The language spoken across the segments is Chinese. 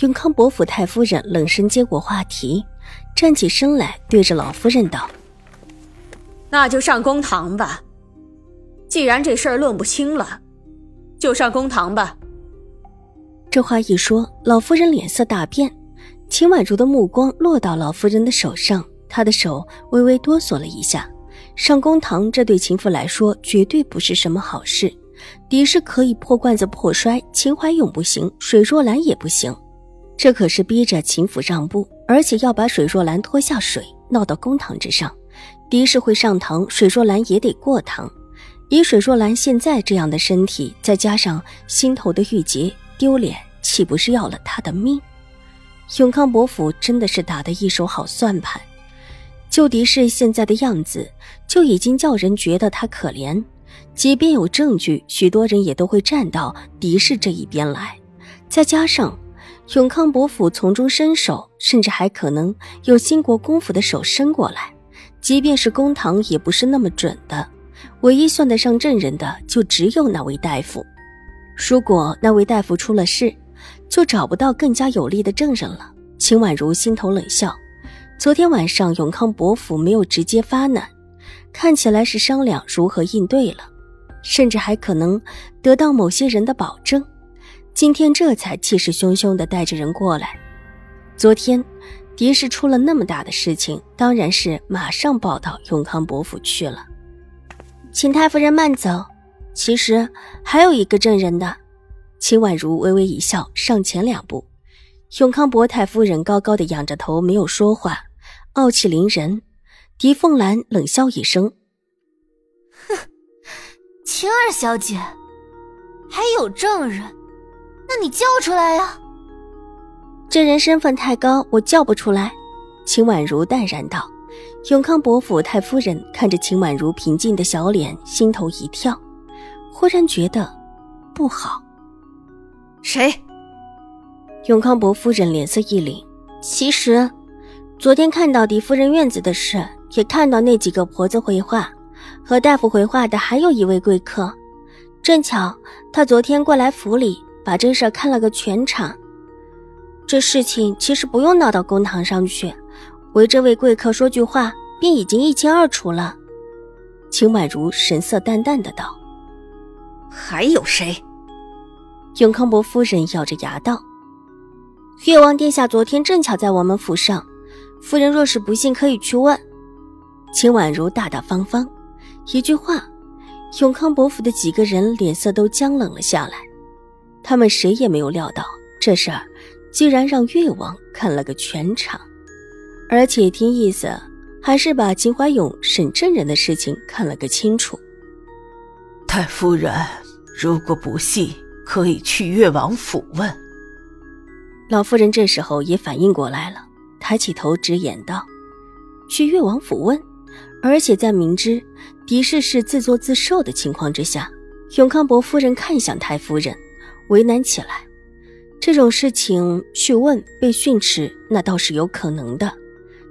永康伯府太夫人冷声接过话题，站起身来，对着老夫人道：“那就上公堂吧。既然这事儿论不清了，就上公堂吧。”这话一说，老夫人脸色大变。秦婉如的目光落到老夫人的手上，她的手微微哆嗦了一下。上公堂，这对秦府来说绝对不是什么好事。狄氏可以破罐子破摔，秦怀勇不行，水若兰也不行。这可是逼着秦府让步，而且要把水若兰拖下水，闹到公堂之上。狄氏会上堂，水若兰也得过堂。以水若兰现在这样的身体，再加上心头的郁结，丢脸岂不是要了她的命？永康伯府真的是打的一手好算盘。就狄氏现在的样子，就已经叫人觉得她可怜。即便有证据，许多人也都会站到狄氏这一边来。再加上……永康伯府从中伸手，甚至还可能有兴国公府的手伸过来。即便是公堂，也不是那么准的。唯一算得上证人的，就只有那位大夫。如果那位大夫出了事，就找不到更加有力的证人了。秦婉如心头冷笑。昨天晚上永康伯府没有直接发难，看起来是商量如何应对了，甚至还可能得到某些人的保证。今天这才气势汹汹地带着人过来。昨天，狄氏出了那么大的事情，当然是马上报到永康伯府去了。请太夫人慢走，其实还有一个证人的。秦婉如微微一笑，上前两步。永康伯太夫人高高的仰着头，没有说话，傲气凌人。狄凤兰冷笑一声：“哼，秦二小姐，还有证人？”那你叫出来呀！这人身份太高，我叫不出来。秦婉如淡然道。永康伯府太夫人看着秦婉如平静的小脸，心头一跳，忽然觉得不好。谁？永康伯夫人脸色一凛。其实，昨天看到狄夫人院子的事，也看到那几个婆子回话，和大夫回话的还有一位贵客，正巧他昨天过来府里。把这事看了个全场，这事情其实不用闹到公堂上去，为这位贵客说句话，便已经一清二楚了。秦婉如神色淡淡的道：“还有谁？”永康伯夫人咬着牙道：“越王殿下昨天正巧在我们府上，夫人若是不信，可以去问。”秦婉如大大方方一句话，永康伯府的几个人脸色都僵冷了下来。他们谁也没有料到，这事儿居然让越王看了个全场，而且听意思，还是把秦怀勇审证人的事情看了个清楚。太夫人，如果不信，可以去越王府问。老夫人这时候也反应过来了，抬起头直言道：“去越王府问，而且在明知狄氏是自作自受的情况之下，永康伯夫人看向太夫人。”为难起来，这种事情去问被训斥，那倒是有可能的。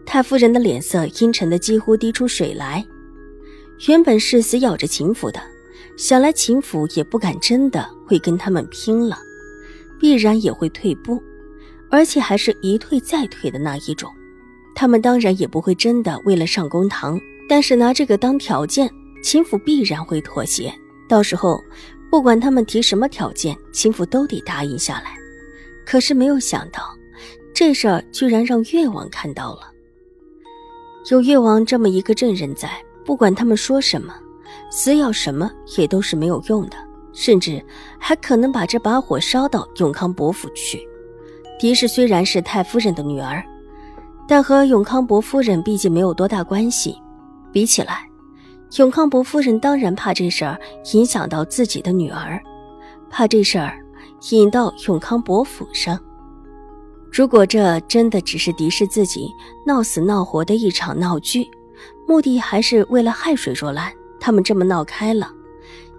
太夫人的脸色阴沉的几乎滴出水来。原本是死咬着秦府的，想来秦府也不敢真的会跟他们拼了，必然也会退步，而且还是一退再退的那一种。他们当然也不会真的为了上公堂，但是拿这个当条件，秦府必然会妥协。到时候。不管他们提什么条件，秦府都得答应下来。可是没有想到，这事儿居然让越王看到了。有越王这么一个证人在，不管他们说什么，死要什么也都是没有用的，甚至还可能把这把火烧到永康伯府去。狄氏虽然是太夫人的女儿，但和永康伯夫人毕竟没有多大关系，比起来。永康伯夫人当然怕这事儿影响到自己的女儿，怕这事儿引到永康伯府上。如果这真的只是敌视自己闹死闹活的一场闹剧，目的还是为了害水若兰，他们这么闹开了，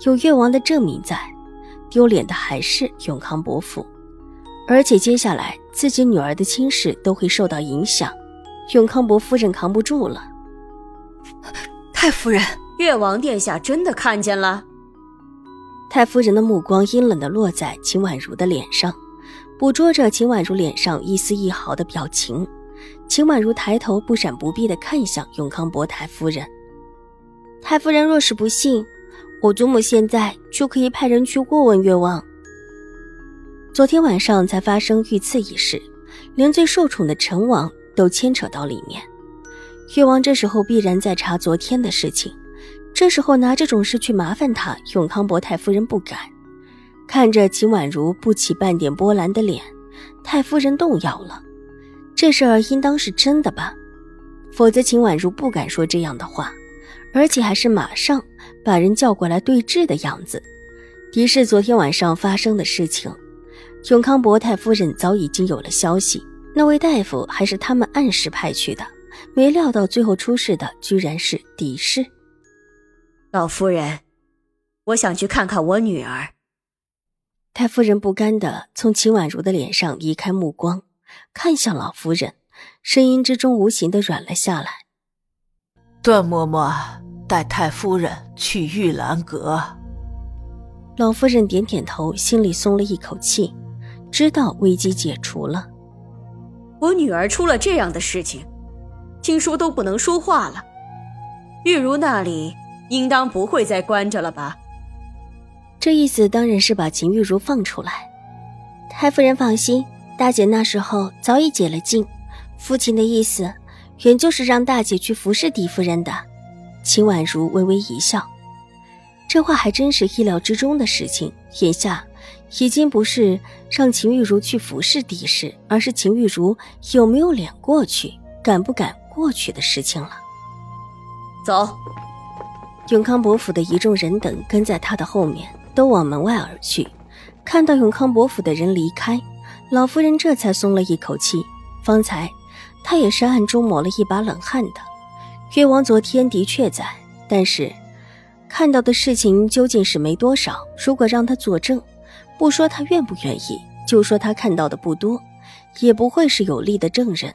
有越王的证明在，丢脸的还是永康伯府。而且接下来自己女儿的亲事都会受到影响，永康伯夫人扛不住了。太夫人，越王殿下真的看见了。太夫人的目光阴冷的落在秦婉如的脸上。捕捉着秦婉如脸上一丝一毫的表情，秦婉如抬头不闪不避的看向永康伯太夫人。太夫人若是不信，我祖母现在就可以派人去过问越王。昨天晚上才发生遇刺一事，连最受宠的陈王都牵扯到里面。越王这时候必然在查昨天的事情，这时候拿这种事去麻烦他，永康伯太夫人不敢。看着秦婉如不起半点波澜的脸，太夫人动摇了。这事儿应当是真的吧？否则秦婉如不敢说这样的话，而且还是马上把人叫过来对质的样子。的是昨天晚上发生的事情，永康伯太夫人早已经有了消息。那位大夫还是他们按时派去的，没料到最后出事的居然是狄氏。老夫人，我想去看看我女儿。太夫人不甘的从秦婉如的脸上移开目光，看向老夫人，声音之中无形的软了下来。段嬷嬷带太夫人去玉兰阁。老夫人点点头，心里松了一口气，知道危机解除了。我女儿出了这样的事情，听说都不能说话了。玉如那里应当不会再关着了吧？这意思当然是把秦玉茹放出来。太夫人放心，大姐那时候早已解了禁。父亲的意思，原就是让大姐去服侍狄夫人的。秦婉如微微一笑，这话还真是意料之中的事情。眼下已经不是让秦玉茹去服侍狄氏，而是秦玉茹有没有脸过去、敢不敢过去的事情了。走，永康伯府的一众人等跟在他的后面。都往门外而去，看到永康伯府的人离开，老夫人这才松了一口气。方才她也是暗中抹了一把冷汗的。越王昨天的确在，但是看到的事情究竟是没多少。如果让他作证，不说他愿不愿意，就说他看到的不多，也不会是有力的证人。